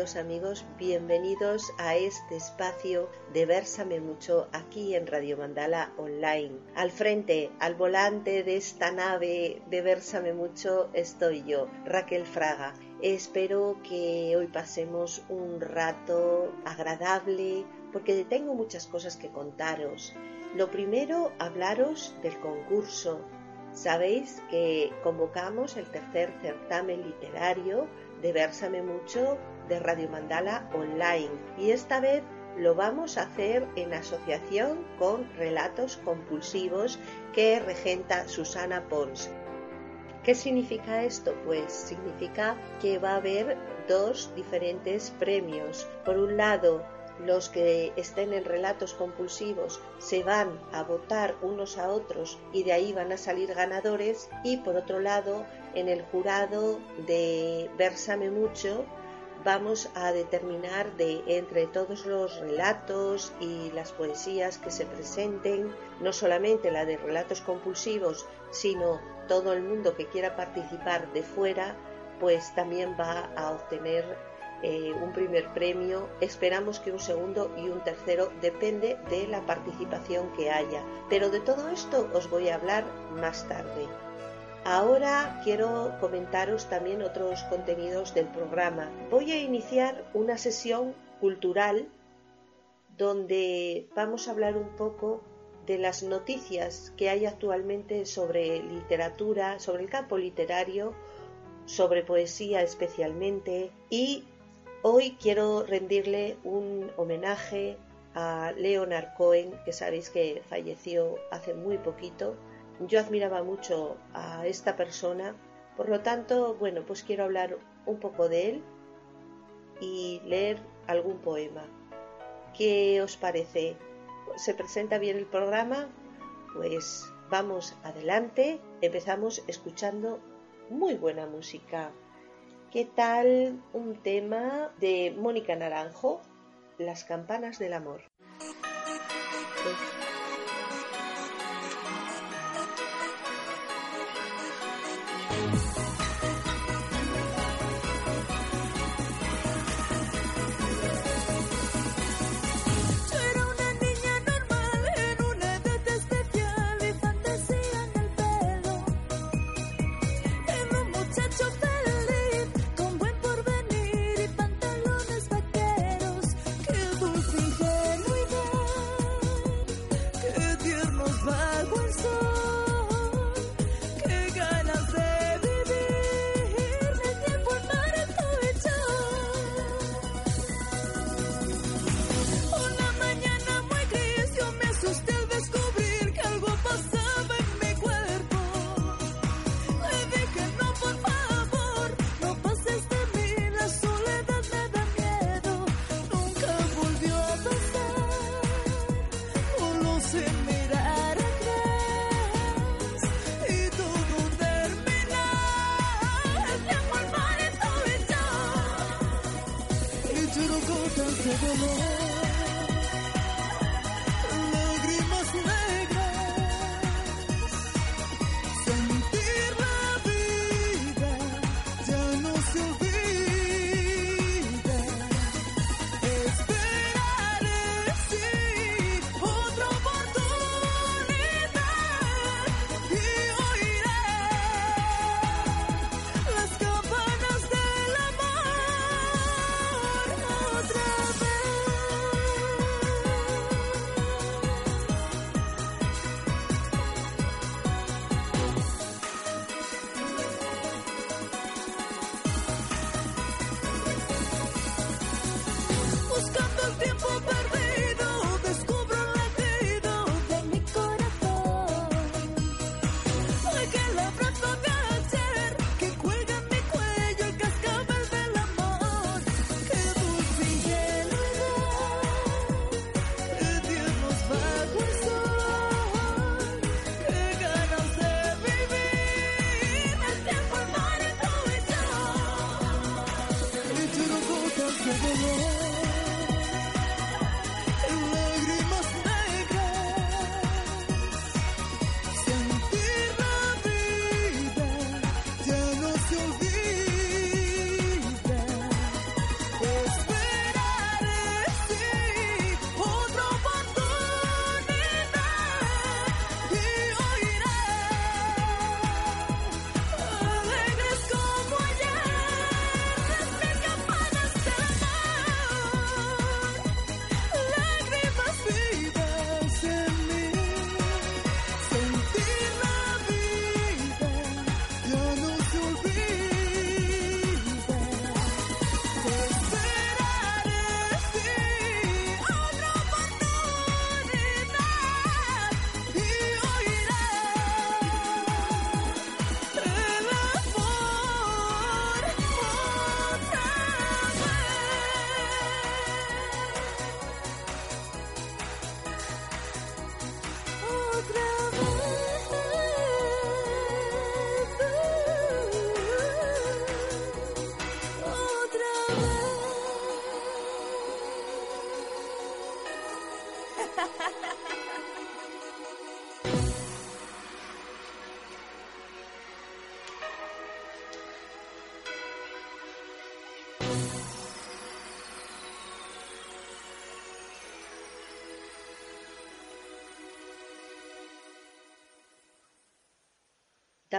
Amigos, bienvenidos a este espacio de Versame Mucho aquí en Radio Mandala Online. Al frente, al volante de esta nave de Versame Mucho estoy yo, Raquel Fraga. Espero que hoy pasemos un rato agradable porque tengo muchas cosas que contaros. Lo primero, hablaros del concurso. Sabéis que convocamos el tercer certamen literario de Versame Mucho de Radio Mandala Online y esta vez lo vamos a hacer en asociación con Relatos Compulsivos que regenta Susana Pons. ¿Qué significa esto? Pues significa que va a haber dos diferentes premios. Por un lado, los que estén en relatos compulsivos se van a votar unos a otros y de ahí van a salir ganadores y por otro lado en el jurado de Versame mucho vamos a determinar de entre todos los relatos y las poesías que se presenten, no solamente la de relatos compulsivos, sino todo el mundo que quiera participar de fuera, pues también va a obtener eh, un primer premio, esperamos que un segundo y un tercero, depende de la participación que haya. Pero de todo esto os voy a hablar más tarde. Ahora quiero comentaros también otros contenidos del programa. Voy a iniciar una sesión cultural donde vamos a hablar un poco de las noticias que hay actualmente sobre literatura, sobre el campo literario, sobre poesía especialmente y Hoy quiero rendirle un homenaje a Leonard Cohen, que sabéis que falleció hace muy poquito. Yo admiraba mucho a esta persona, por lo tanto, bueno, pues quiero hablar un poco de él y leer algún poema. ¿Qué os parece? ¿Se presenta bien el programa? Pues vamos adelante. Empezamos escuchando muy buena música. ¿Qué tal un tema de Mónica Naranjo? Las campanas del amor.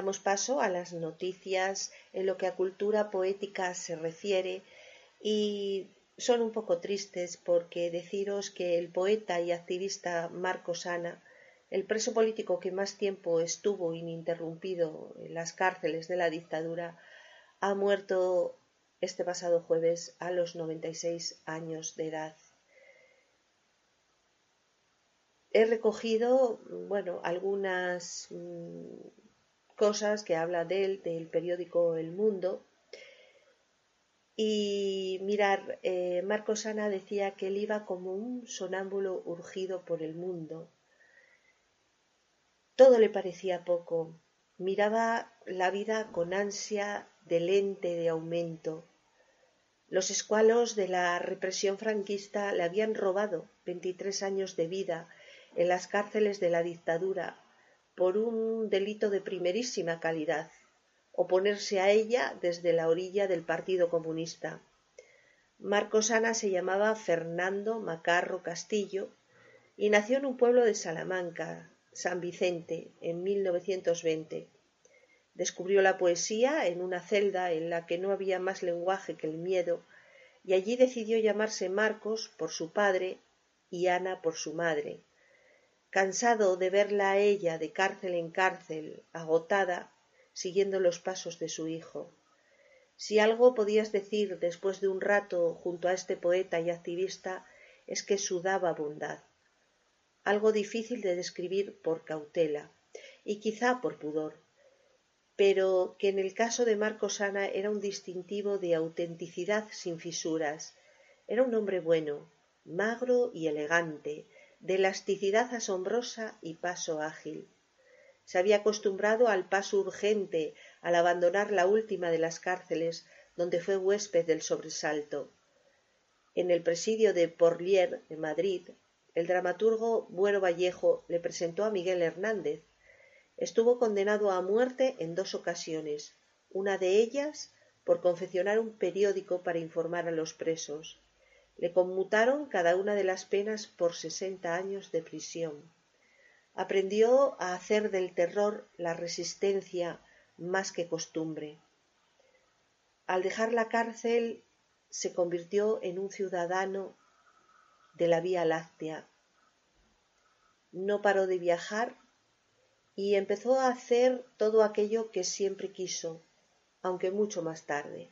Damos paso a las noticias en lo que a cultura poética se refiere y son un poco tristes porque deciros que el poeta y activista Marco Sana, el preso político que más tiempo estuvo ininterrumpido en las cárceles de la dictadura, ha muerto este pasado jueves a los 96 años de edad. He recogido, bueno, algunas mm, cosas que habla de él, del periódico El Mundo. Y mirar, eh, Marcos Ana decía que él iba como un sonámbulo urgido por el mundo. Todo le parecía poco. Miraba la vida con ansia de lente de aumento. Los escualos de la represión franquista le habían robado veintitrés años de vida en las cárceles de la dictadura por un delito de primerísima calidad, oponerse a ella desde la orilla del Partido Comunista. Marcos Ana se llamaba Fernando Macarro Castillo y nació en un pueblo de Salamanca, San Vicente, en 1920. Descubrió la poesía en una celda en la que no había más lenguaje que el miedo, y allí decidió llamarse Marcos por su padre y Ana por su madre cansado de verla a ella de cárcel en cárcel, agotada, siguiendo los pasos de su hijo. Si algo podías decir después de un rato junto a este poeta y activista es que sudaba bondad. Algo difícil de describir por cautela y quizá por pudor, pero que en el caso de Marcos Ana era un distintivo de autenticidad sin fisuras. Era un hombre bueno, magro y elegante, de elasticidad asombrosa y paso ágil. Se había acostumbrado al paso urgente al abandonar la última de las cárceles donde fue huésped del sobresalto. En el presidio de Porlier, de Madrid, el dramaturgo Buero Vallejo le presentó a Miguel Hernández. Estuvo condenado a muerte en dos ocasiones, una de ellas por confeccionar un periódico para informar a los presos. Le conmutaron cada una de las penas por sesenta años de prisión. Aprendió a hacer del terror la resistencia más que costumbre. Al dejar la cárcel se convirtió en un ciudadano de la Vía Láctea. No paró de viajar y empezó a hacer todo aquello que siempre quiso, aunque mucho más tarde.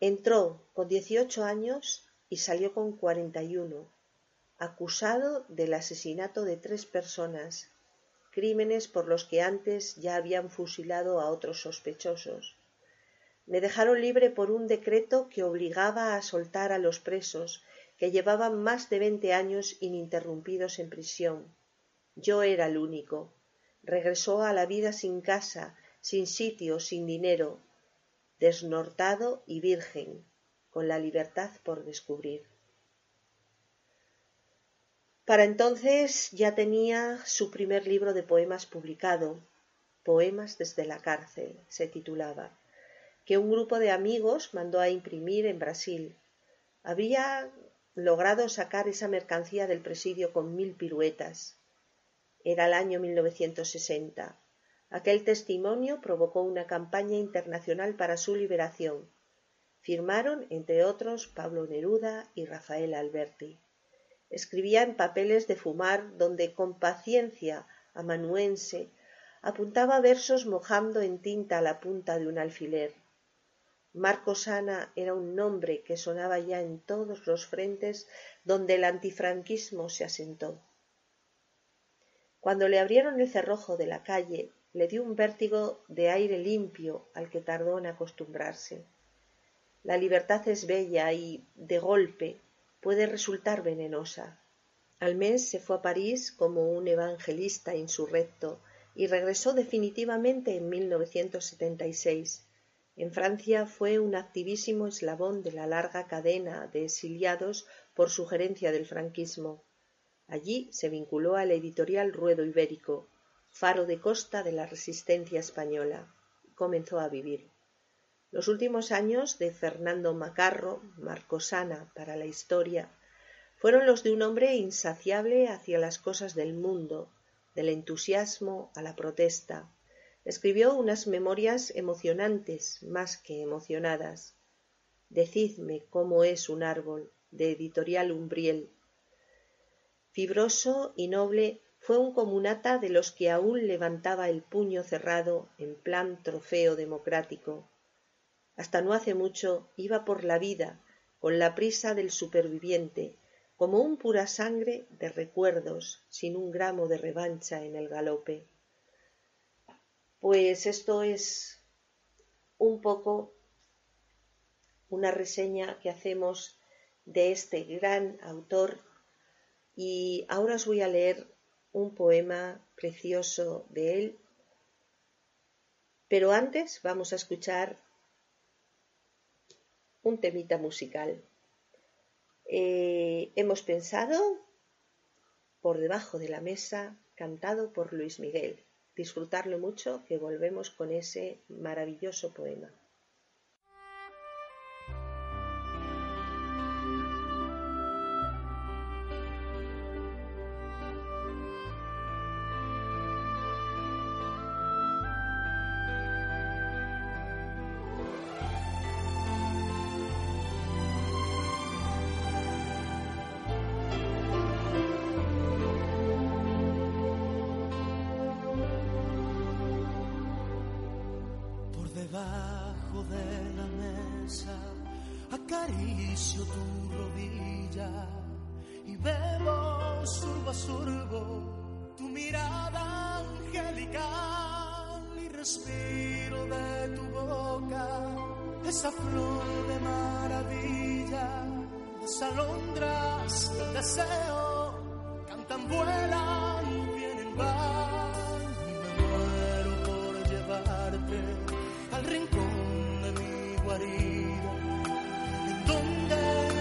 Entró con dieciocho años y salió con cuarenta y uno, acusado del asesinato de tres personas, crímenes por los que antes ya habían fusilado a otros sospechosos. Me dejaron libre por un decreto que obligaba a soltar a los presos que llevaban más de veinte años ininterrumpidos en prisión. Yo era el único. Regresó a la vida sin casa, sin sitio, sin dinero, desnortado y virgen, con la libertad por descubrir. Para entonces ya tenía su primer libro de poemas publicado, Poemas desde la cárcel, se titulaba, que un grupo de amigos mandó a imprimir en Brasil. Había logrado sacar esa mercancía del presidio con mil piruetas. Era el año 1960. Aquel testimonio provocó una campaña internacional para su liberación. Firmaron, entre otros, Pablo Neruda y Rafael Alberti. Escribía en papeles de fumar donde con paciencia amanuense apuntaba versos mojando en tinta la punta de un alfiler. Marcos Ana era un nombre que sonaba ya en todos los frentes donde el antifranquismo se asentó. Cuando le abrieron el cerrojo de la calle, le dio un vértigo de aire limpio al que tardó en acostumbrarse. La libertad es bella y, de golpe, puede resultar venenosa. Al mes se fue a París como un evangelista insurrecto y regresó definitivamente en 1976. En Francia fue un activísimo eslabón de la larga cadena de exiliados por sugerencia del franquismo. Allí se vinculó al editorial Ruedo Ibérico, faro de costa de la resistencia española. Comenzó a vivir. Los últimos años de Fernando Macarro, Marcosana para la historia, fueron los de un hombre insaciable hacia las cosas del mundo, del entusiasmo a la protesta. Escribió unas memorias emocionantes más que emocionadas. Decidme cómo es un árbol, de editorial Umbriel. Fibroso y noble, fue un comunata de los que aún levantaba el puño cerrado en plan trofeo democrático hasta no hace mucho iba por la vida con la prisa del superviviente, como un pura sangre de recuerdos, sin un gramo de revancha en el galope. Pues esto es un poco una reseña que hacemos de este gran autor y ahora os voy a leer un poema precioso de él, pero antes vamos a escuchar un temita musical. Eh, hemos pensado por debajo de la mesa, cantado por Luis Miguel. Disfrutarlo mucho, que volvemos con ese maravilloso poema. acaricio tu rodilla y veo surbo a surbo tu mirada angelical y respiro de tu boca esa flor de maravilla, las alondras del deseo cantan, vuelan, vienen, van. Me muero por llevarte al rincón de mi guarida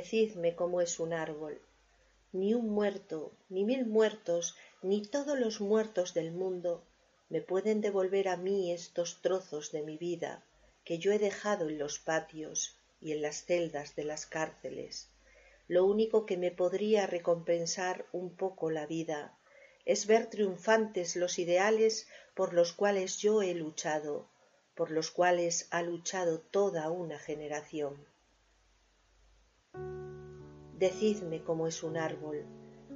decidme cómo es un árbol. Ni un muerto, ni mil muertos, ni todos los muertos del mundo me pueden devolver a mí estos trozos de mi vida que yo he dejado en los patios y en las celdas de las cárceles. Lo único que me podría recompensar un poco la vida es ver triunfantes los ideales por los cuales yo he luchado, por los cuales ha luchado toda una generación. Decidme cómo es un árbol,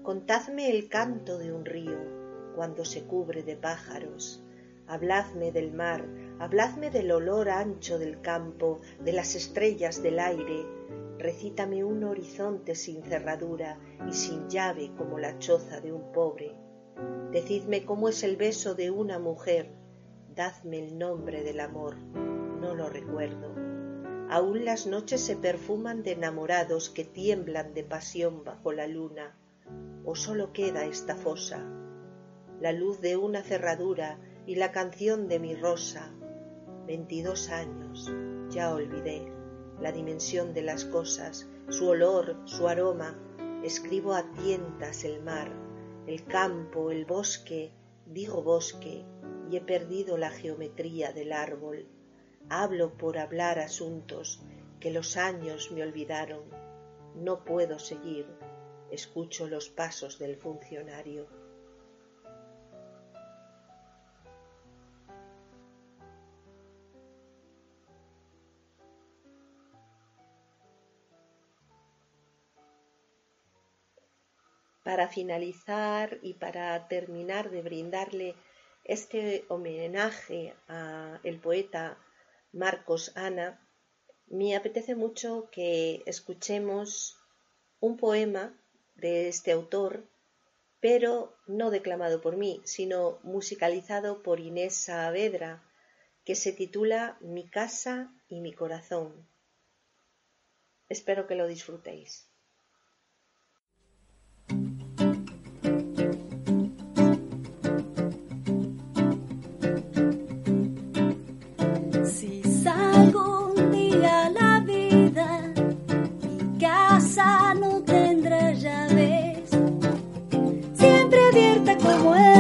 contadme el canto de un río cuando se cubre de pájaros, habladme del mar, habladme del olor ancho del campo, de las estrellas del aire, recítame un horizonte sin cerradura y sin llave como la choza de un pobre. Decidme cómo es el beso de una mujer, dadme el nombre del amor, no lo recuerdo. Aún las noches se perfuman de enamorados que tiemblan de pasión bajo la luna, o sólo queda esta fosa, la luz de una cerradura y la canción de mi rosa. Veintidós años, ya olvidé la dimensión de las cosas, su olor, su aroma, escribo a tientas el mar, el campo, el bosque, digo bosque, y he perdido la geometría del árbol. Hablo por hablar asuntos que los años me olvidaron. No puedo seguir. Escucho los pasos del funcionario. Para finalizar y para terminar de brindarle este homenaje al poeta Marcos Ana, me apetece mucho que escuchemos un poema de este autor, pero no declamado por mí, sino musicalizado por Inés Saavedra, que se titula Mi casa y mi corazón. Espero que lo disfrutéis. revuelve.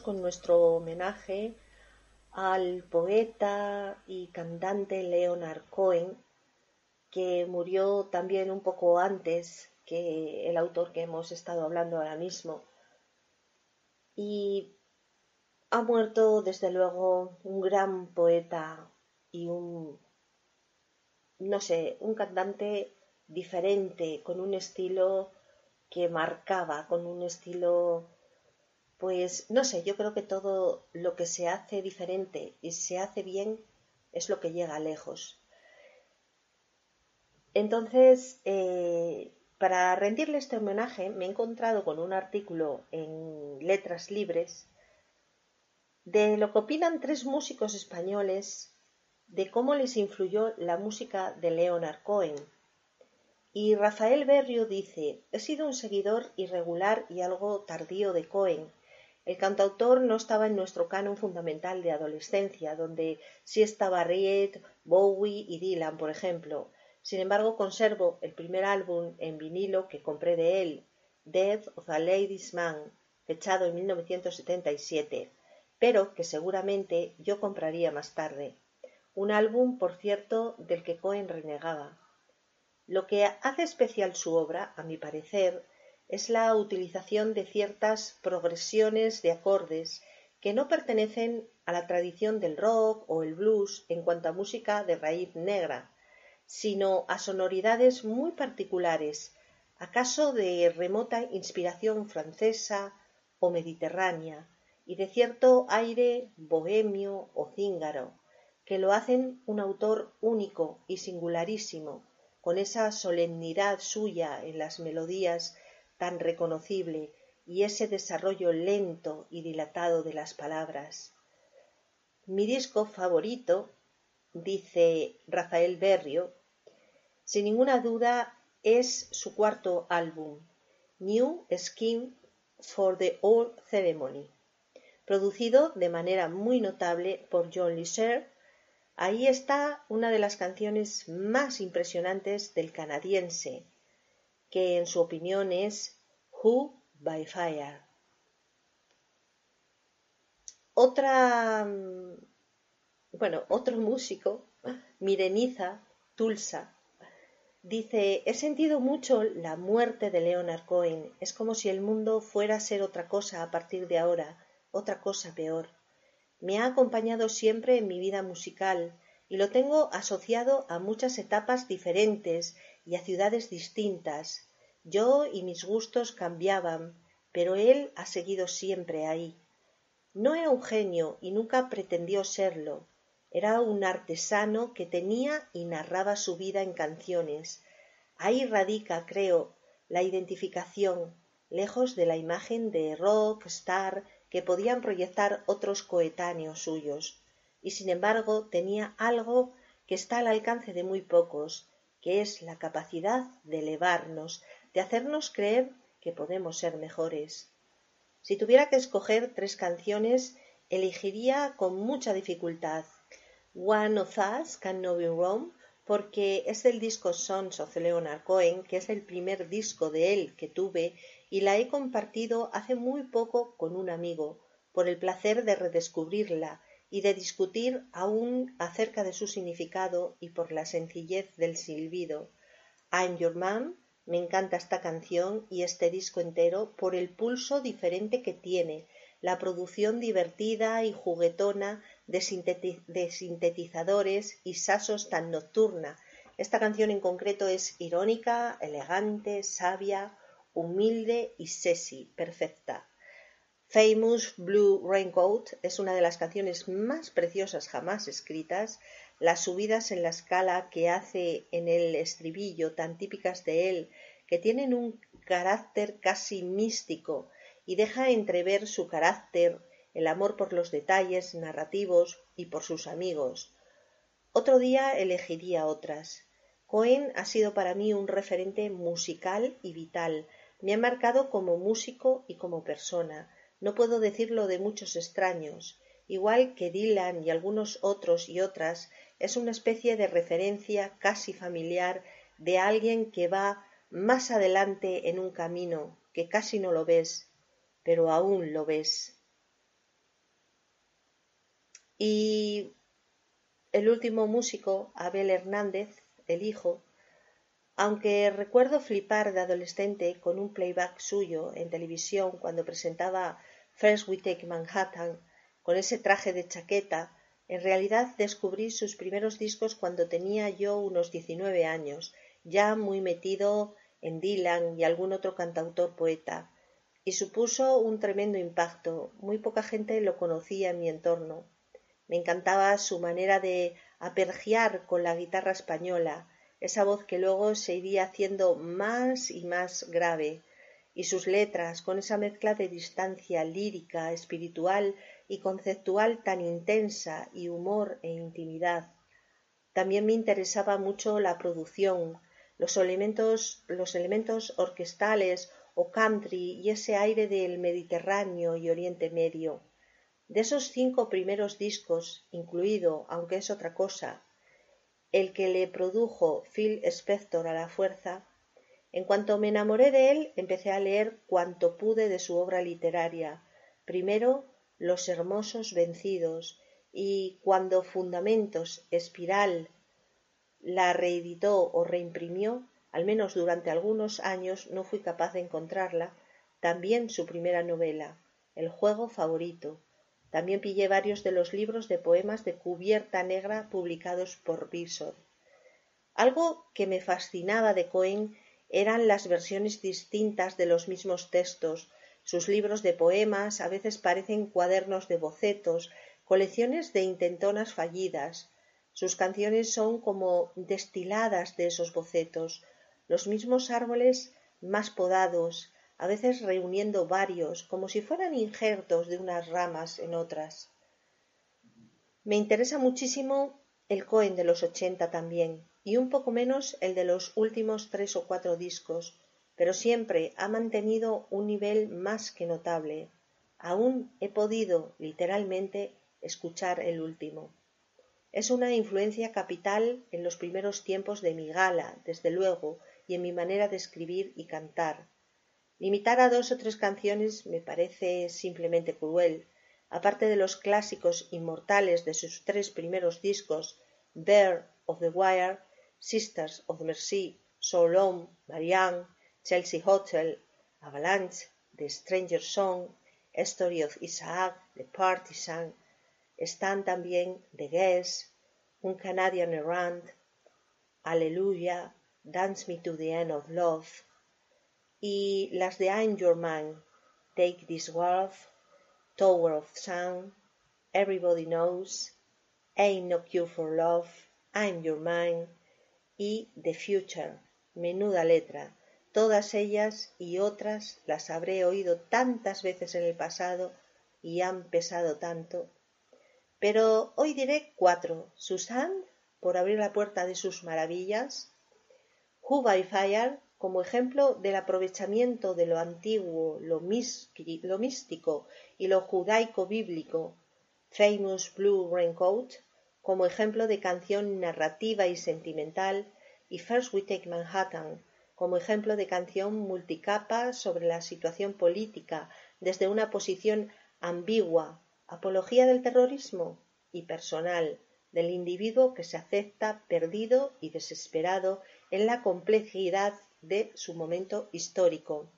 Con nuestro homenaje al poeta y cantante Leonard Cohen, que murió también un poco antes que el autor que hemos estado hablando ahora mismo. Y ha muerto, desde luego, un gran poeta y un, no sé, un cantante diferente, con un estilo que marcaba, con un estilo, pues no sé, yo creo que todo lo que se hace diferente y se hace bien es lo que llega lejos. Entonces, eh, para rendirle este homenaje me he encontrado con un artículo en Letras Libres de lo que opinan tres músicos españoles de cómo les influyó la música de Leonard Cohen. Y Rafael Berrio dice, he sido un seguidor irregular y algo tardío de Cohen. El cantautor no estaba en nuestro canon fundamental de adolescencia, donde sí estaba Riet, Bowie y Dylan, por ejemplo. Sin embargo, conservo el primer álbum en vinilo que compré de él, Death of a Ladies Man, fechado en 1977 pero que seguramente yo compraría más tarde. Un álbum, por cierto, del que Cohen renegaba. Lo que hace especial su obra, a mi parecer, es la utilización de ciertas progresiones de acordes que no pertenecen a la tradición del rock o el blues en cuanto a música de raíz negra, sino a sonoridades muy particulares, acaso de remota inspiración francesa o mediterránea, y de cierto aire bohemio o cíngaro, que lo hacen un autor único y singularísimo, con esa solemnidad suya en las melodías tan reconocible y ese desarrollo lento y dilatado de las palabras. Mi disco favorito, dice Rafael Berrio, sin ninguna duda es su cuarto álbum, New Scheme for the Old Ceremony producido de manera muy notable por John Lisher. Ahí está una de las canciones más impresionantes del canadiense, que en su opinión es Who by Fire. Otra, mm, bueno, otro músico, Mireniza Tulsa, dice, he sentido mucho la muerte de Leonard Cohen. Es como si el mundo fuera a ser otra cosa a partir de ahora otra cosa peor. Me ha acompañado siempre en mi vida musical y lo tengo asociado a muchas etapas diferentes y a ciudades distintas. Yo y mis gustos cambiaban, pero él ha seguido siempre ahí. No era un genio y nunca pretendió serlo. Era un artesano que tenía y narraba su vida en canciones. Ahí radica, creo, la identificación, lejos de la imagen de rock, star que podían proyectar otros coetáneos suyos, y sin embargo tenía algo que está al alcance de muy pocos, que es la capacidad de elevarnos, de hacernos creer que podemos ser mejores. Si tuviera que escoger tres canciones, elegiría con mucha dificultad One of Us Can No Be Wrong, porque es del disco Sons of Leonard Cohen, que es el primer disco de él que tuve y la he compartido hace muy poco con un amigo, por el placer de redescubrirla y de discutir aún acerca de su significado y por la sencillez del silbido. I'm Your Man, me encanta esta canción y este disco entero por el pulso diferente que tiene, la producción divertida y juguetona de, sintetizadores y sasos tan nocturna. Esta canción en concreto es irónica, elegante, sabia, humilde y sexy, perfecta. Famous Blue Raincoat es una de las canciones más preciosas jamás escritas. Las subidas en la escala que hace en el estribillo, tan típicas de él, que tienen un carácter casi místico y deja entrever su carácter, el amor por los detalles narrativos y por sus amigos. Otro día elegiría otras. Cohen ha sido para mí un referente musical y vital, me ha marcado como músico y como persona. No puedo decirlo de muchos extraños. Igual que Dylan y algunos otros y otras, es una especie de referencia casi familiar de alguien que va más adelante en un camino que casi no lo ves, pero aún lo ves. Y el último músico, Abel Hernández, el hijo, aunque recuerdo flipar de adolescente con un playback suyo en televisión cuando presentaba First We Take Manhattan con ese traje de chaqueta, en realidad descubrí sus primeros discos cuando tenía yo unos 19 años ya muy metido en Dylan y algún otro cantautor poeta, y supuso un tremendo impacto. Muy poca gente lo conocía en mi entorno. Me encantaba su manera de apergiar con la guitarra española, esa voz que luego se iría haciendo más y más grave, y sus letras con esa mezcla de distancia lírica, espiritual y conceptual tan intensa y humor e intimidad. También me interesaba mucho la producción, los elementos, los elementos orquestales o country y ese aire del Mediterráneo y Oriente Medio. De esos cinco primeros discos, incluido, aunque es otra cosa, el que le produjo Phil Spector a la fuerza, en cuanto me enamoré de él, empecé a leer cuanto pude de su obra literaria. Primero, Los Hermosos Vencidos, y cuando Fundamentos, Espiral, la reeditó o reimprimió, al menos durante algunos años no fui capaz de encontrarla, también su primera novela, El juego favorito. También pillé varios de los libros de poemas de cubierta negra publicados por Bishop. Algo que me fascinaba de Cohen eran las versiones distintas de los mismos textos. Sus libros de poemas a veces parecen cuadernos de bocetos, colecciones de intentonas fallidas. Sus canciones son como destiladas de esos bocetos, los mismos árboles más podados, a veces reuniendo varios, como si fueran injertos de unas ramas en otras. Me interesa muchísimo el Cohen de los ochenta también, y un poco menos el de los últimos tres o cuatro discos, pero siempre ha mantenido un nivel más que notable. Aún he podido, literalmente, escuchar el último. Es una influencia capital en los primeros tiempos de mi gala, desde luego, y en mi manera de escribir y cantar. Limitar a dos o tres canciones me parece simplemente cruel. Aparte de los clásicos inmortales de sus tres primeros discos, Bear of the Wire, Sisters of Mercy, So Long, Marianne, Chelsea Hotel, Avalanche, The Stranger Song, Story of Isaac, The Partisan, están también The Guest, Un Canadian Errant, Aleluya, Dance Me to the End of Love, y las de I'm Your Man, Take This World, Tower of Sound, Everybody Knows, Ain't No Cure for Love, I'm Your Man, y The Future, menuda letra. Todas ellas y otras las habré oído tantas veces en el pasado y han pesado tanto. Pero hoy diré cuatro. Susan, por abrir la puerta de sus maravillas. Who by Fire, como ejemplo del aprovechamiento de lo antiguo, lo, lo místico y lo judaico bíblico. Famous Blue Raincoat, como ejemplo de canción narrativa y sentimental, y First We Take Manhattan, como ejemplo de canción multicapa sobre la situación política desde una posición ambigua, apología del terrorismo y personal, del individuo que se acepta perdido y desesperado en la complejidad de su momento histórico.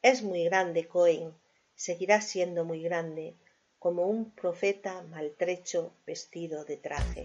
Es muy grande Cohen, seguirá siendo muy grande, como un profeta maltrecho vestido de traje.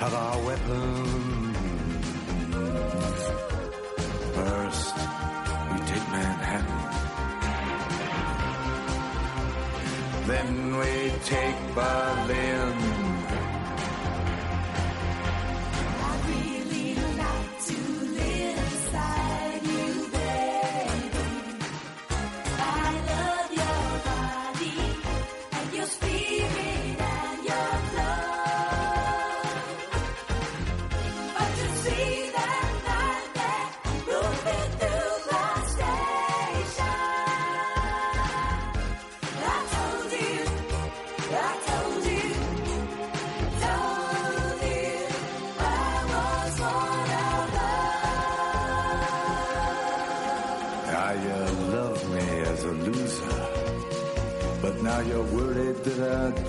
of our weapons. First, we take Manhattan. Then we take Berlin.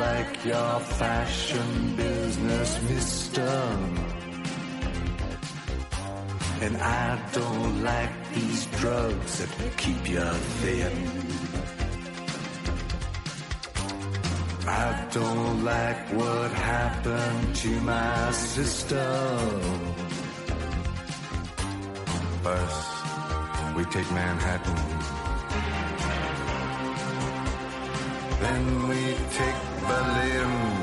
Like your fashion business, mister. And I don't like these drugs that keep you thin. I don't like what happened to my sister. First, we take Manhattan. Then we take Berlin.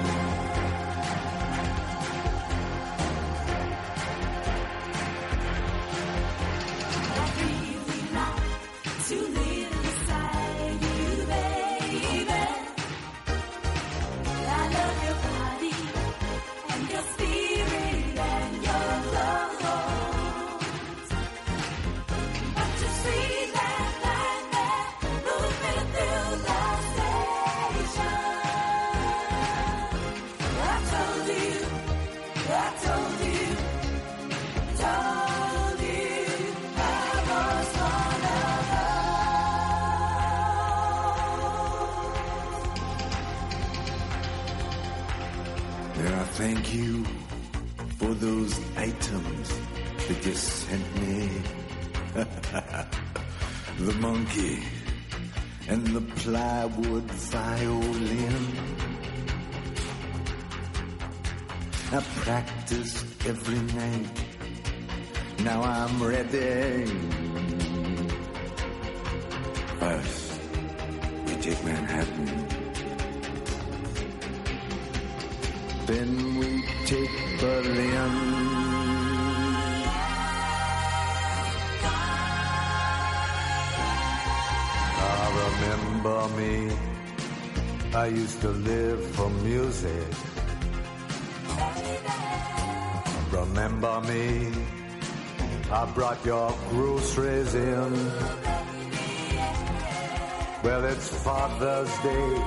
Remember me. I used to live for music. Remember me? I brought your groceries in. Well, it's Father's Day,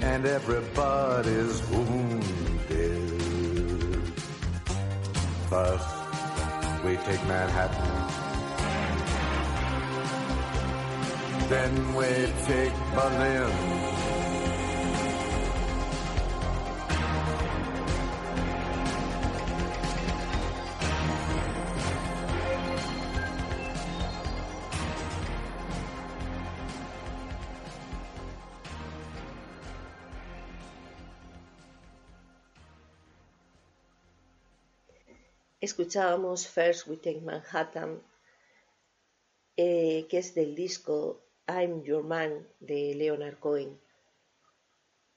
and everybody's wounded. First, we take Manhattan. Then we take Berlin. escuchábamos First We Take Manhattan, eh, que es del disco I'm Your Man de Leonard Cohen.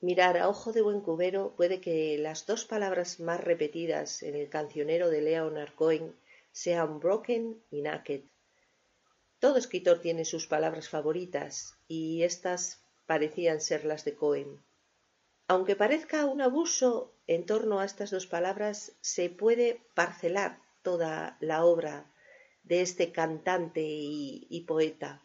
Mirar a ojo de buen cubero puede que las dos palabras más repetidas en el cancionero de Leonard Cohen sean broken y naked. Todo escritor tiene sus palabras favoritas y estas parecían ser las de Cohen. Aunque parezca un abuso, en torno a estas dos palabras se puede parcelar toda la obra de este cantante y, poeta.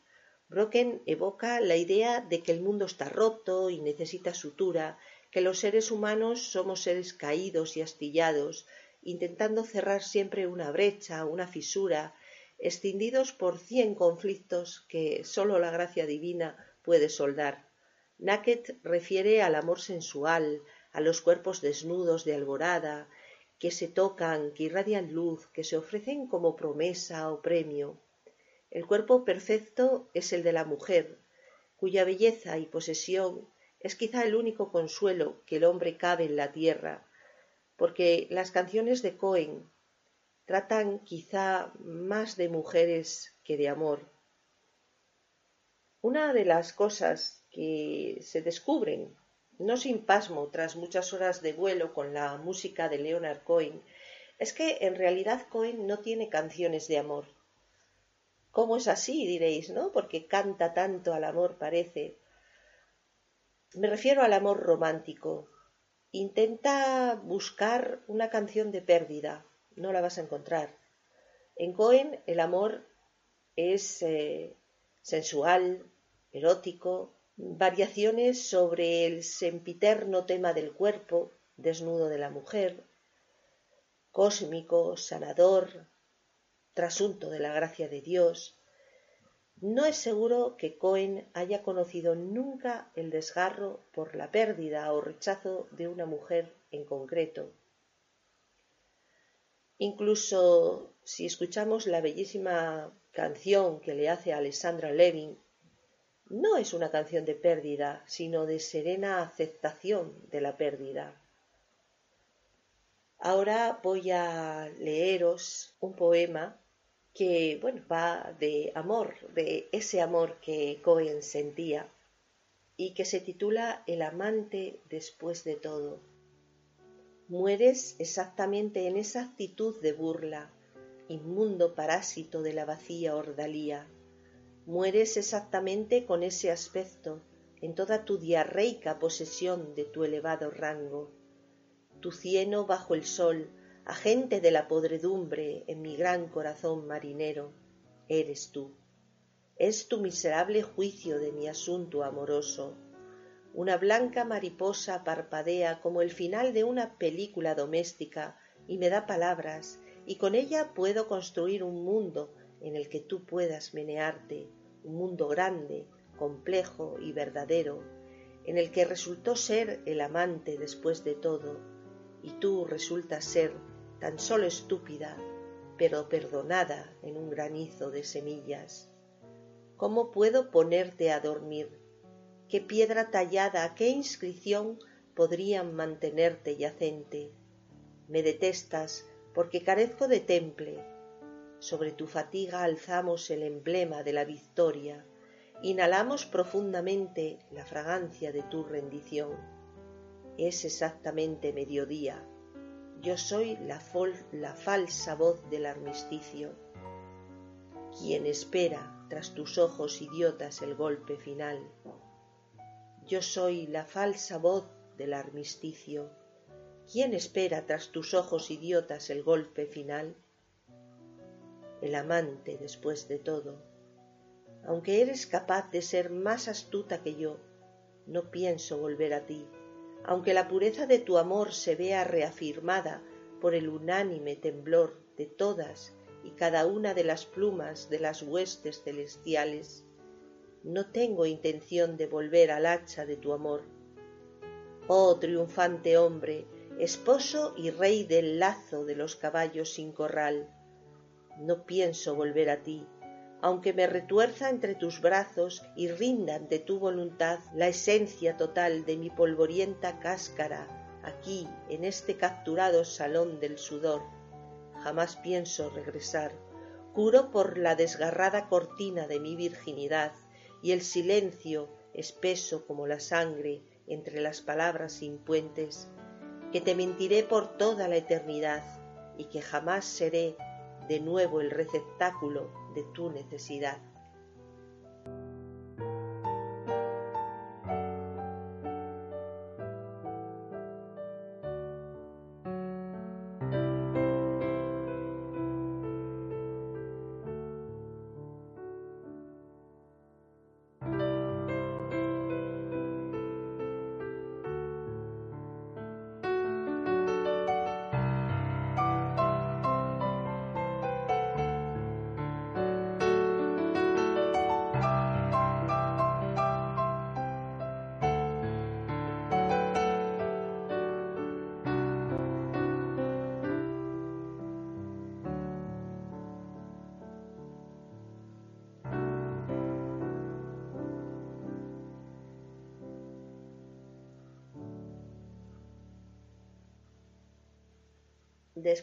Brocken evoca la idea de que el mundo está roto y necesita sutura, que los seres humanos somos seres caídos y astillados, intentando cerrar siempre una brecha, una fisura, escindidos por cien conflictos que sólo la gracia divina puede soldar. Nacket refiere al amor sensual, a los cuerpos desnudos de alborada, que se tocan, que irradian luz, que se ofrecen como promesa o premio. El cuerpo perfecto es el de la mujer, cuya belleza y posesión es quizá el único consuelo que el hombre cabe en la tierra, porque las canciones de Cohen tratan quizá más de mujeres que de amor. Una de las cosas que se descubren, no sin pasmo, tras muchas horas de vuelo con la música de Leonard Cohen, es que en realidad Cohen no tiene canciones de amor. ¿Cómo es así? diréis, ¿no? Porque canta tanto al amor, parece. Me refiero al amor romántico, Intenta buscar una canción de pérdida, no la vas a encontrar. En Cohen el amor es eh, sensual, erótico, variaciones sobre el sempiterno tema del cuerpo desnudo de la mujer, cósmico, sanador, trasunto de la gracia de Dios, no es seguro que Cohen haya conocido nunca el desgarro por la pérdida o rechazo de una mujer en concreto. Incluso si escuchamos la bellísima canción que le hace a Alessandra Levin, no es una canción de pérdida, sino de serena aceptación de la pérdida. Ahora voy a leeros un poema que bueno, va de amor, de ese amor que Cohen sentía y que se titula El amante después de todo. Mueres exactamente en esa actitud de burla, inmundo parásito de la vacía ordalía. Mueres exactamente con ese aspecto, en toda tu diarreica posesión de tu elevado rango. Tu cieno bajo el sol, agente de la podredumbre en mi gran corazón marinero, eres tú. Es tu miserable juicio de mi asunto amoroso. Una blanca mariposa parpadea como el final de una película doméstica y me da palabras, y con ella puedo construir un mundo en el que tú puedas menearte, un mundo grande, complejo y verdadero, en el que resultó ser el amante después de todo, y tú resultas ser tan solo estúpida, pero perdonada en un granizo de semillas. ¿Cómo puedo ponerte a dormir? ¿Qué piedra tallada, qué inscripción podrían mantenerte yacente? Me detestas porque carezco de temple. Sobre tu fatiga alzamos el emblema de la victoria, inhalamos profundamente la fragancia de tu rendición. Es exactamente mediodía yo soy la, falsa voz del armisticio, quien espera tras tus ojos idiotas el golpe final. Yo soy la falsa voz del armisticio, ¿quién espera tras tus ojos idiotas el golpe final? El amante después de todo. Aunque eres capaz de ser más astuta que yo, no pienso volver a ti aunque la pureza de tu amor se vea reafirmada por el unánime temblor de todas y cada una de las plumas de las huestes celestiales, no tengo intención de volver al hacha de tu amor. Oh triunfante hombre, esposo y rey del lazo de los caballos sin corral, no pienso volver a ti, aunque me retuerza entre tus brazos y rinda ante tu voluntad la esencia total de mi polvorienta cáscara aquí en este capturado salón del sudor, jamás pienso regresar. Curo por la desgarrada cortina de mi virginidad y el silencio espeso como la sangre entre las palabras sin puentes, que te mentiré por toda la eternidad y que jamás seré de nuevo el receptáculo de tu necesidad.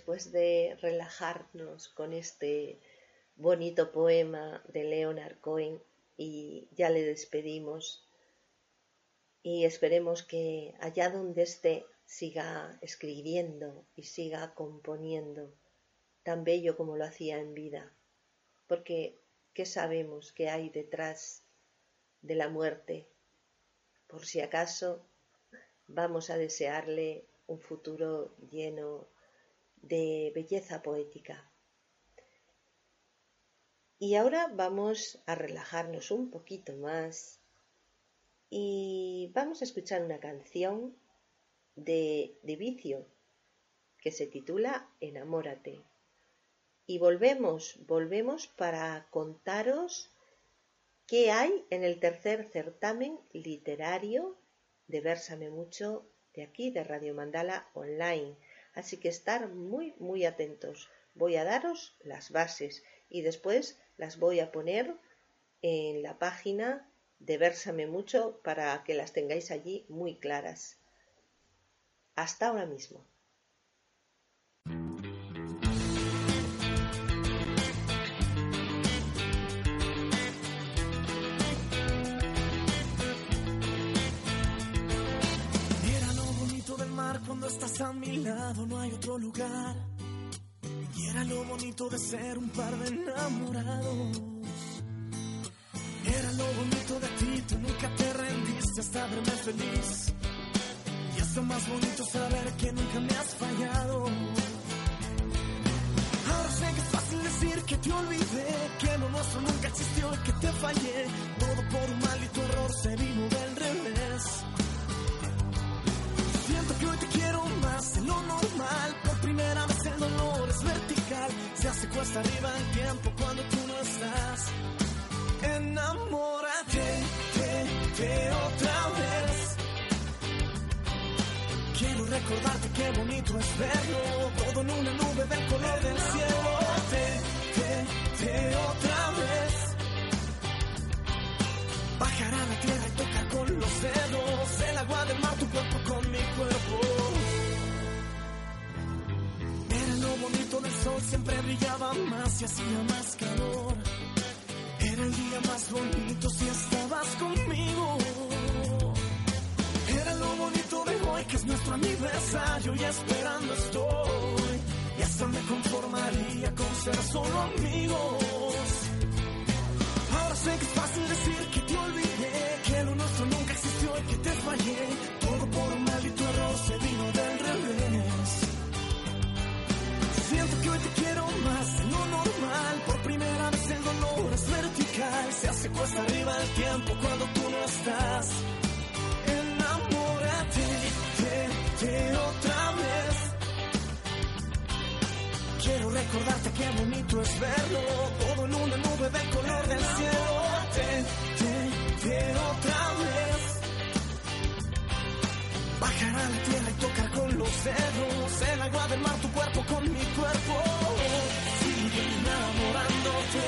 Después de relajarnos con este bonito poema de Leonard Cohen y ya le despedimos y esperemos que allá donde esté siga escribiendo y siga componiendo tan bello como lo hacía en vida, porque ¿qué sabemos que hay detrás de la muerte? Por si acaso vamos a desearle un futuro lleno de belleza poética. Y ahora vamos a relajarnos un poquito más y vamos a escuchar una canción de, de Vicio que se titula Enamórate. Y volvemos, volvemos para contaros qué hay en el tercer certamen literario de Versame Mucho de aquí, de Radio Mandala Online. Así que estar muy, muy atentos. Voy a daros las bases y después las voy a poner en la página de Versame Mucho para que las tengáis allí muy claras. Hasta ahora mismo. Cuando estás a mi lado, no hay otro lugar. Y era lo bonito de ser un par de enamorados. Era lo bonito de ti, tú nunca te rendiste hasta verme feliz. Y es lo más bonito saber que nunca me has fallado. Ahora sé que es fácil decir que te olvidé, que lo nuestro nunca existió y que te fallé. Todo por un maldito error se vino del revés. Se arriba el tiempo cuando tú no estás. Enamórate de, de otra vez. Quiero recordarte qué bonito es verlo. Todo en una nube del color del cielo. De, de, de otra vez. Bajar a la tierra y tocar con los dedos bonito del sol, siempre brillaba más y hacía más calor. Era el día más bonito si estabas conmigo. Era lo bonito de hoy, que es nuestro aniversario y esperando estoy. Y hasta me conformaría con ser solo amigos. Ahora sé que es fácil decir que te olvidé, que lo nuestro nunca existió y que te fallé. Se cuesta arriba el tiempo cuando tú no estás. Enamórate de, de otra vez. Quiero recordarte qué bonito es verlo. Todo en una nube del color del cielo. De, de, de otra vez. Bajar a la tierra y tocar con los dedos el agua del mar, tu cuerpo con mi cuerpo. Sigue enamorándote,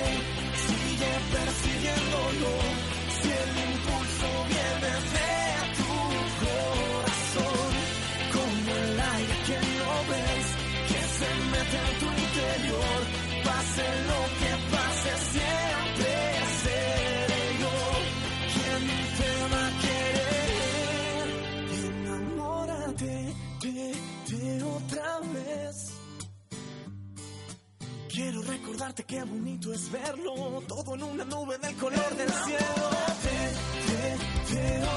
persiguiéndolo. Si el impulso viene de tu corazón, como el aire que no ves, que se mete en tu interior. Pase recordarte qué bonito es verlo, todo en una nube del color del cielo.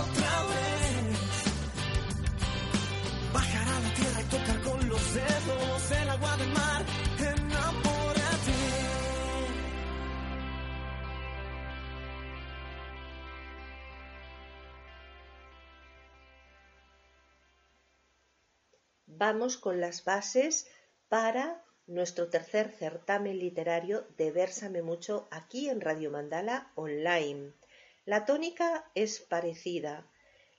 Otra vez. Bajar a la tierra y tocar con los dedos el agua del mar. Enamórate. Vamos con las bases para nuestro tercer certamen literario de Versame Mucho aquí en Radio Mandala Online. La tónica es parecida.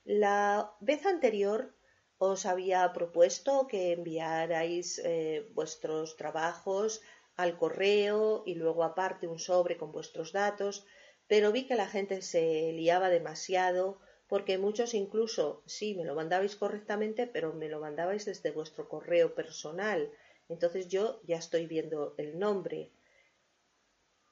La vez anterior os había propuesto que enviarais eh, vuestros trabajos al correo y luego aparte un sobre con vuestros datos, pero vi que la gente se liaba demasiado porque muchos incluso sí me lo mandabais correctamente, pero me lo mandabais desde vuestro correo personal. Entonces yo ya estoy viendo el nombre.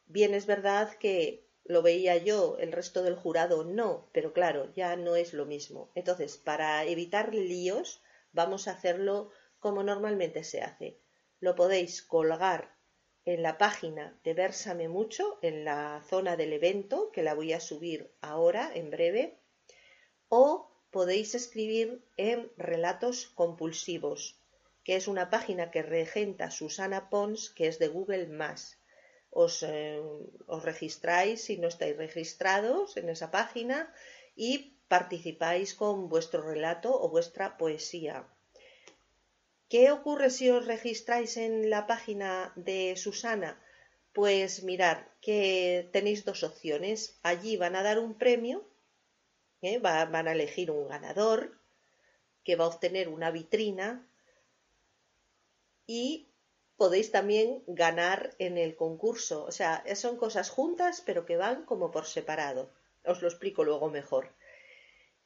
Bien es verdad que lo veía yo, el resto del jurado no, pero claro, ya no es lo mismo. Entonces, para evitar líos, vamos a hacerlo como normalmente se hace. Lo podéis colgar en la página de Versame Mucho, en la zona del evento, que la voy a subir ahora, en breve, o podéis escribir en Relatos Compulsivos, que es una página que regenta Susana Pons, que es de Google Os, eh, os registráis si no estáis registrados en esa página y participáis con vuestro relato o vuestra poesía. ¿Qué ocurre si os registráis en la página de Susana? Pues mirar que tenéis dos opciones. Allí van a dar un premio, ¿eh? van a elegir un ganador que va a obtener una vitrina y podéis también ganar en el concurso. O sea, son cosas juntas pero que van como por separado. Os lo explico luego mejor.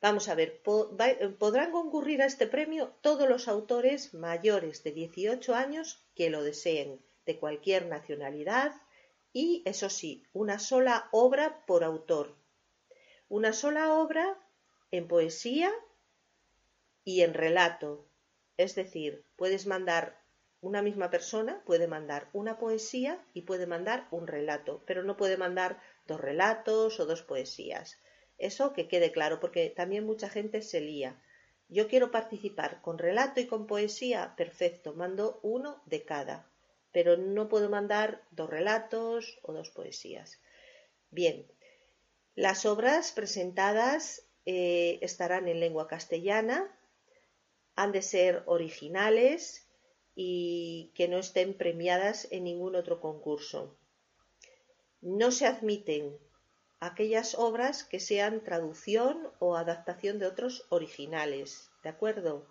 Vamos a ver, podrán concurrir a este premio todos los autores mayores de 18 años que lo deseen, de cualquier nacionalidad y, eso sí, una sola obra por autor. Una sola obra en poesía y en relato. Es decir, puedes mandar una misma persona, puede mandar una poesía y puede mandar un relato, pero no puede mandar dos relatos o dos poesías. Eso que quede claro, porque también mucha gente se lía. Yo quiero participar con relato y con poesía, perfecto, mando uno de cada, pero no puedo mandar dos relatos o dos poesías. Bien, las obras presentadas eh, estarán en lengua castellana, han de ser originales y que no estén premiadas en ningún otro concurso. No se admiten aquellas obras que sean traducción o adaptación de otros originales. ¿De acuerdo?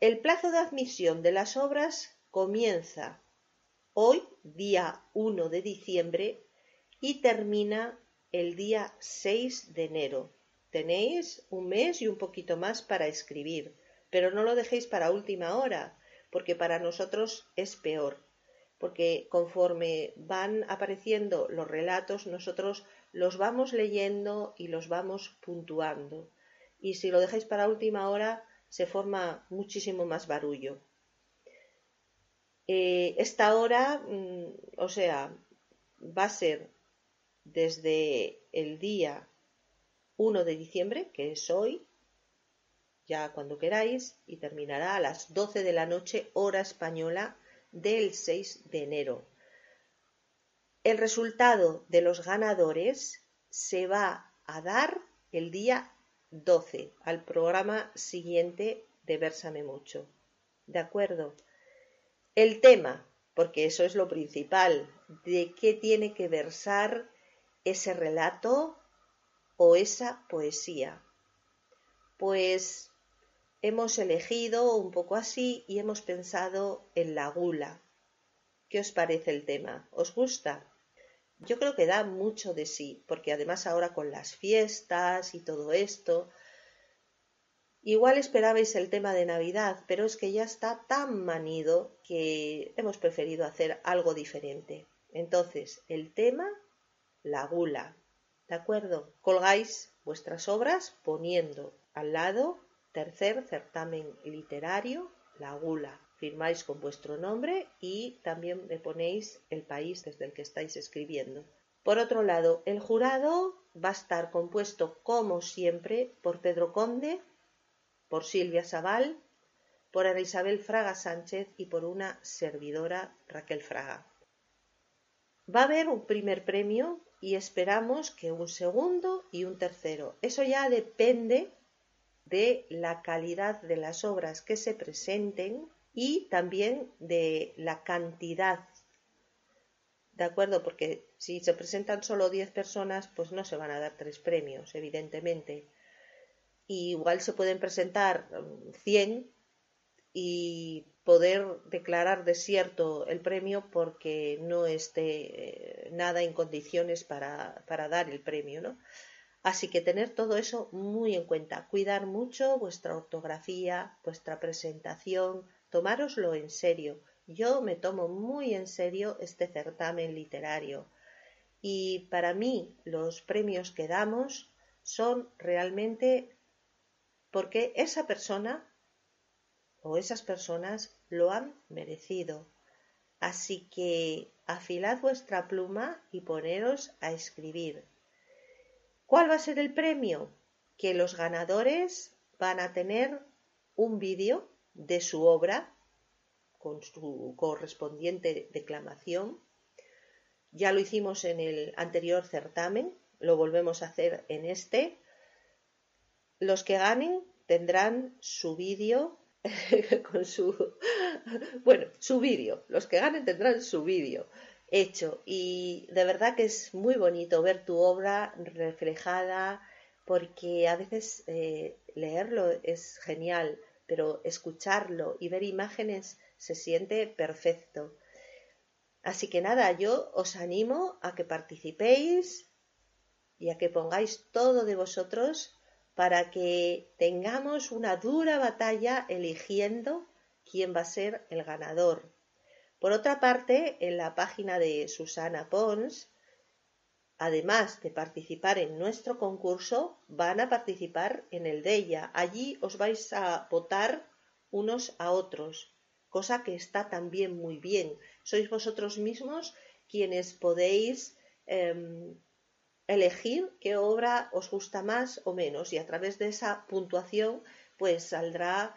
El plazo de admisión de las obras comienza hoy, día 1 de diciembre, y termina el día 6 de enero. Tenéis un mes y un poquito más para escribir, pero no lo dejéis para última hora, porque para nosotros es peor porque conforme van apareciendo los relatos, nosotros los vamos leyendo y los vamos puntuando. Y si lo dejáis para última hora, se forma muchísimo más barullo. Eh, esta hora, mm, o sea, va a ser desde el día 1 de diciembre, que es hoy, ya cuando queráis, y terminará a las 12 de la noche, hora española, del 6 de enero. El resultado de los ganadores se va a dar el día 12 al programa siguiente de Versame Mucho. ¿De acuerdo? El tema, porque eso es lo principal, de qué tiene que versar ese relato o esa poesía. Pues hemos elegido un poco así y hemos pensado en la gula. ¿Qué os parece el tema? ¿Os gusta? Yo creo que da mucho de sí, porque además ahora con las fiestas y todo esto, igual esperabais el tema de Navidad, pero es que ya está tan manido que hemos preferido hacer algo diferente. Entonces, el tema, la gula. ¿De acuerdo? Colgáis vuestras obras poniendo al lado Tercer certamen literario, La Gula. Firmáis con vuestro nombre y también le ponéis el país desde el que estáis escribiendo. Por otro lado, el jurado va a estar compuesto, como siempre, por Pedro Conde, por Silvia Sabal, por Ana Isabel Fraga Sánchez y por una servidora Raquel Fraga. Va a haber un primer premio y esperamos que un segundo y un tercero. Eso ya depende de la calidad de las obras que se presenten y también de la cantidad. ¿De acuerdo? Porque si se presentan solo 10 personas, pues no se van a dar tres premios, evidentemente. igual se pueden presentar 100 mm, y poder declarar desierto el premio porque no esté eh, nada en condiciones para, para dar el premio, ¿no? Así que tener todo eso muy en cuenta, cuidar mucho vuestra ortografía, vuestra presentación, tomároslo en serio. Yo me tomo muy en serio este certamen literario y para mí los premios que damos son realmente porque esa persona o esas personas lo han merecido. Así que afilad vuestra pluma y poneros a escribir. ¿Cuál va a ser el premio? Que los ganadores van a tener un vídeo de su obra con su correspondiente declamación. Ya lo hicimos en el anterior certamen, lo volvemos a hacer en este. Los que ganen tendrán su vídeo con su bueno, su vídeo. Los que ganen tendrán su vídeo hecho y de verdad que es muy bonito ver tu obra reflejada porque a veces eh, leerlo es genial, pero escucharlo y ver imágenes se siente perfecto. Así que nada, yo os animo a que participéis y a que pongáis todo de vosotros para que tengamos una dura batalla eligiendo quién va a ser el ganador. Por otra parte, en la página de Susana Pons, además de participar en nuestro concurso, van a participar en el de ella. Allí os vais a votar unos a otros, cosa que está también muy bien. Sois vosotros mismos quienes podéis em, elegir qué obra os gusta más o menos y a través de esa puntuación pues saldrá,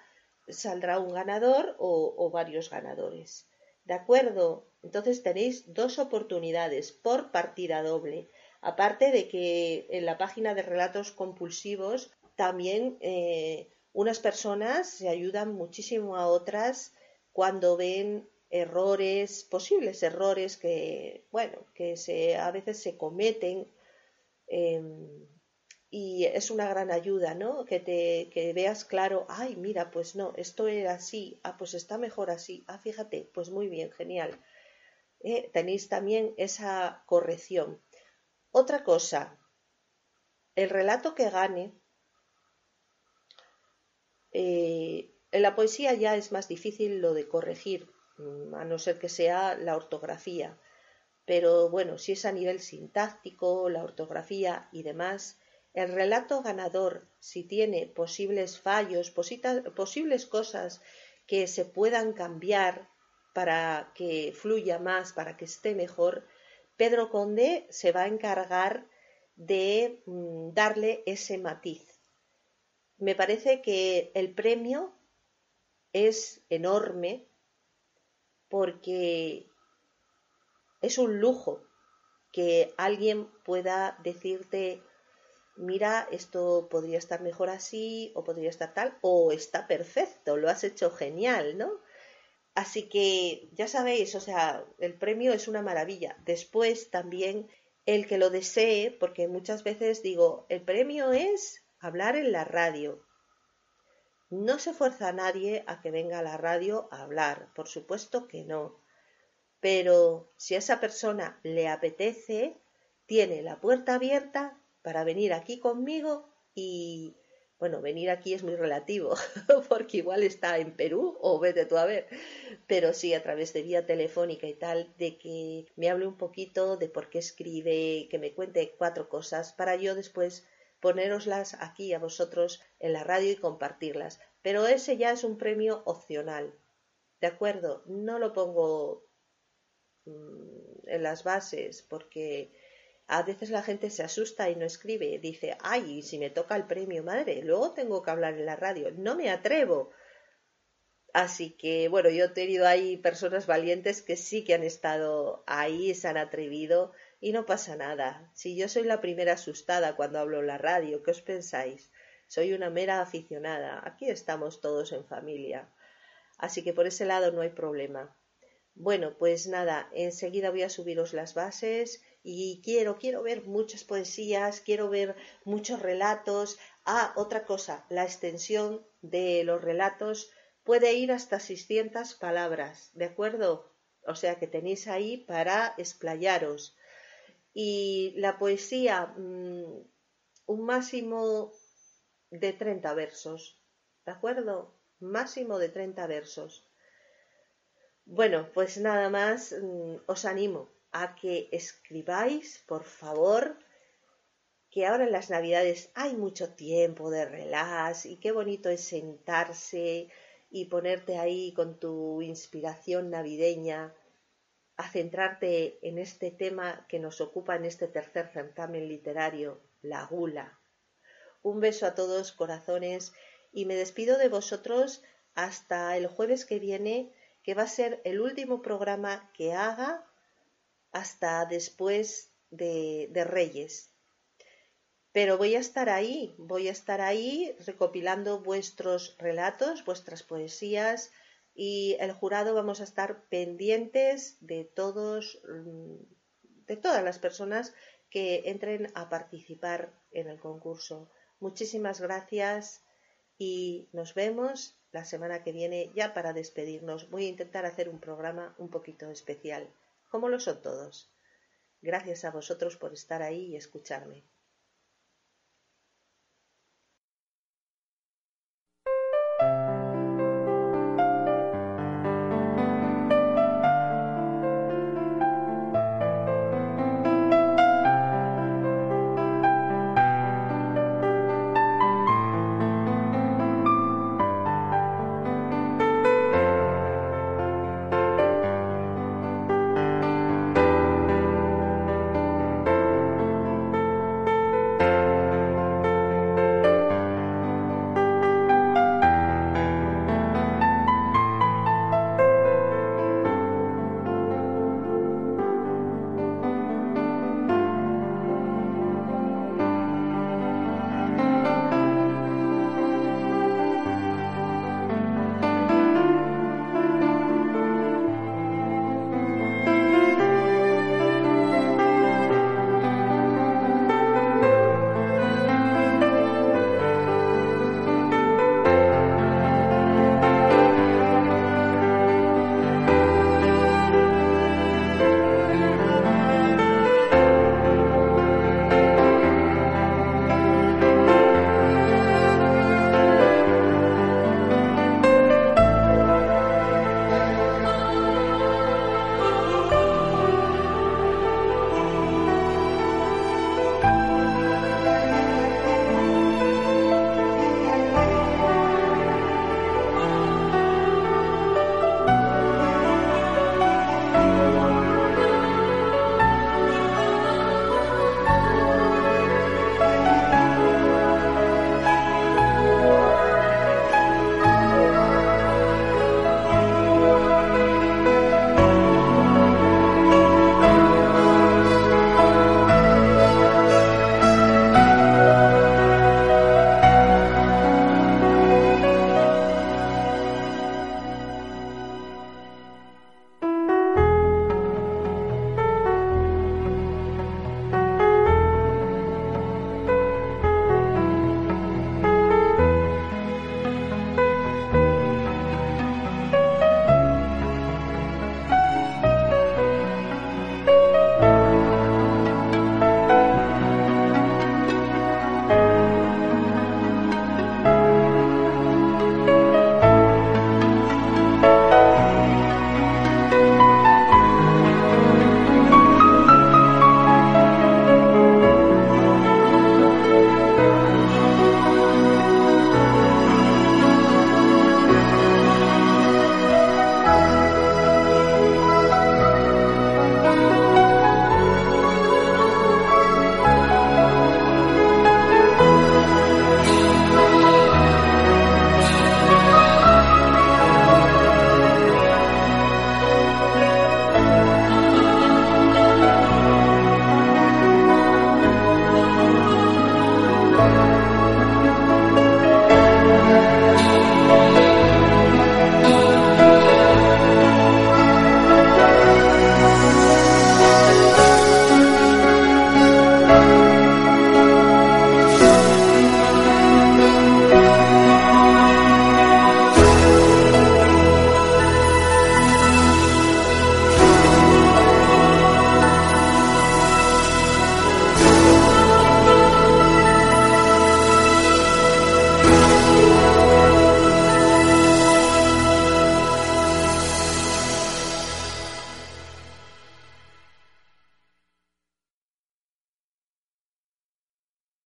un ganador o varios ganadores. ¿De acuerdo? Entonces tenéis dos oportunidades por partida doble. Aparte de que en la página de relatos compulsivos también eh, unas personas se ayudan muchísimo a otras cuando ven errores, posibles errores que, bueno, que se, a veces se cometen em, y es una gran ayuda, ¿no? Que te que veas claro, ay, mira, pues no, esto era así, ah, pues está mejor así, ah, fíjate, pues muy bien, genial. Eh, tenéis también esa corrección. Otra cosa, el relato que gane, eh, en la poesía ya es más difícil lo de corregir, mm, a no ser que sea la ortografía. Pero bueno, si es a nivel sintáctico, la ortografía y demás, el relato ganador, si tiene posibles fallos, posibles cosas que se puedan cambiar para que fluya más, para que esté mejor, Pedro Conde se va a encargar de mm, darle ese matiz. Me parece que el premio es enorme porque es un lujo que alguien pueda decirte, mira, esto podría estar mejor así o podría estar tal, o está perfecto, lo has hecho genial, ¿no? Así que ya sabéis, o sea, el premio es una maravilla. Después también el que lo desee, porque muchas veces digo, el premio es hablar en la radio. No se fuerza a nadie a que venga a la radio a hablar, por supuesto que no. Pero si a esa persona le apetece, tiene la puerta abierta para venir aquí conmigo y bueno, venir aquí es muy relativo, porque igual está en Perú o vete tú a ver, pero sí a través de vía telefónica y tal, de que me hable un poquito de por qué escribe, que me cuente cuatro cosas para yo después poneroslas aquí a vosotros en la radio y compartirlas. Pero ese ya es un premio opcional, ¿de acuerdo? No lo pongo mm, en las bases porque a veces la gente se asusta y no escribe, dice, ay, si me toca el premio, madre, luego tengo que hablar en la radio, no me atrevo. Así que, bueno, yo he tenido ahí personas valientes que sí que han estado ahí, se han atrevido y no pasa nada. Si yo soy la primera asustada cuando hablo en la radio, ¿qué os pensáis? Soy una mera aficionada. Aquí estamos todos en familia. Así que por ese lado no hay problema. Bueno, pues nada, enseguida voy a subiros las bases y quiero, quiero ver muchas poesías, quiero ver muchos relatos. Ah, otra cosa, la extensión de los relatos puede ir hasta 600 palabras, ¿de acuerdo? O sea que tenéis ahí para explayaros. Y la poesía, mm, un máximo de 30 versos, ¿de acuerdo? Máximo de 30 versos. Bueno, pues nada más mm, os animo a que escribáis, por favor, que ahora en las Navidades hay mucho tiempo de relax y qué bonito es sentarse y ponerte ahí con tu inspiración navideña a centrarte en este tema que nos ocupa en este tercer certamen literario, la gula. Un beso a todos, corazones, y me despido de vosotros hasta el jueves que viene, que va a ser el último programa que haga hasta después de, de Reyes. Pero voy a estar ahí, voy a estar ahí recopilando vuestros relatos, vuestras poesías y el jurado vamos a estar pendientes de todos, mm, de todas las personas que entren a participar en el concurso. Muchísimas gracias y nos vemos la semana que viene ya para despedirnos. Voy a intentar hacer un programa un poquito especial, como lo son todos. Gracias a vosotros por estar ahí y escucharme.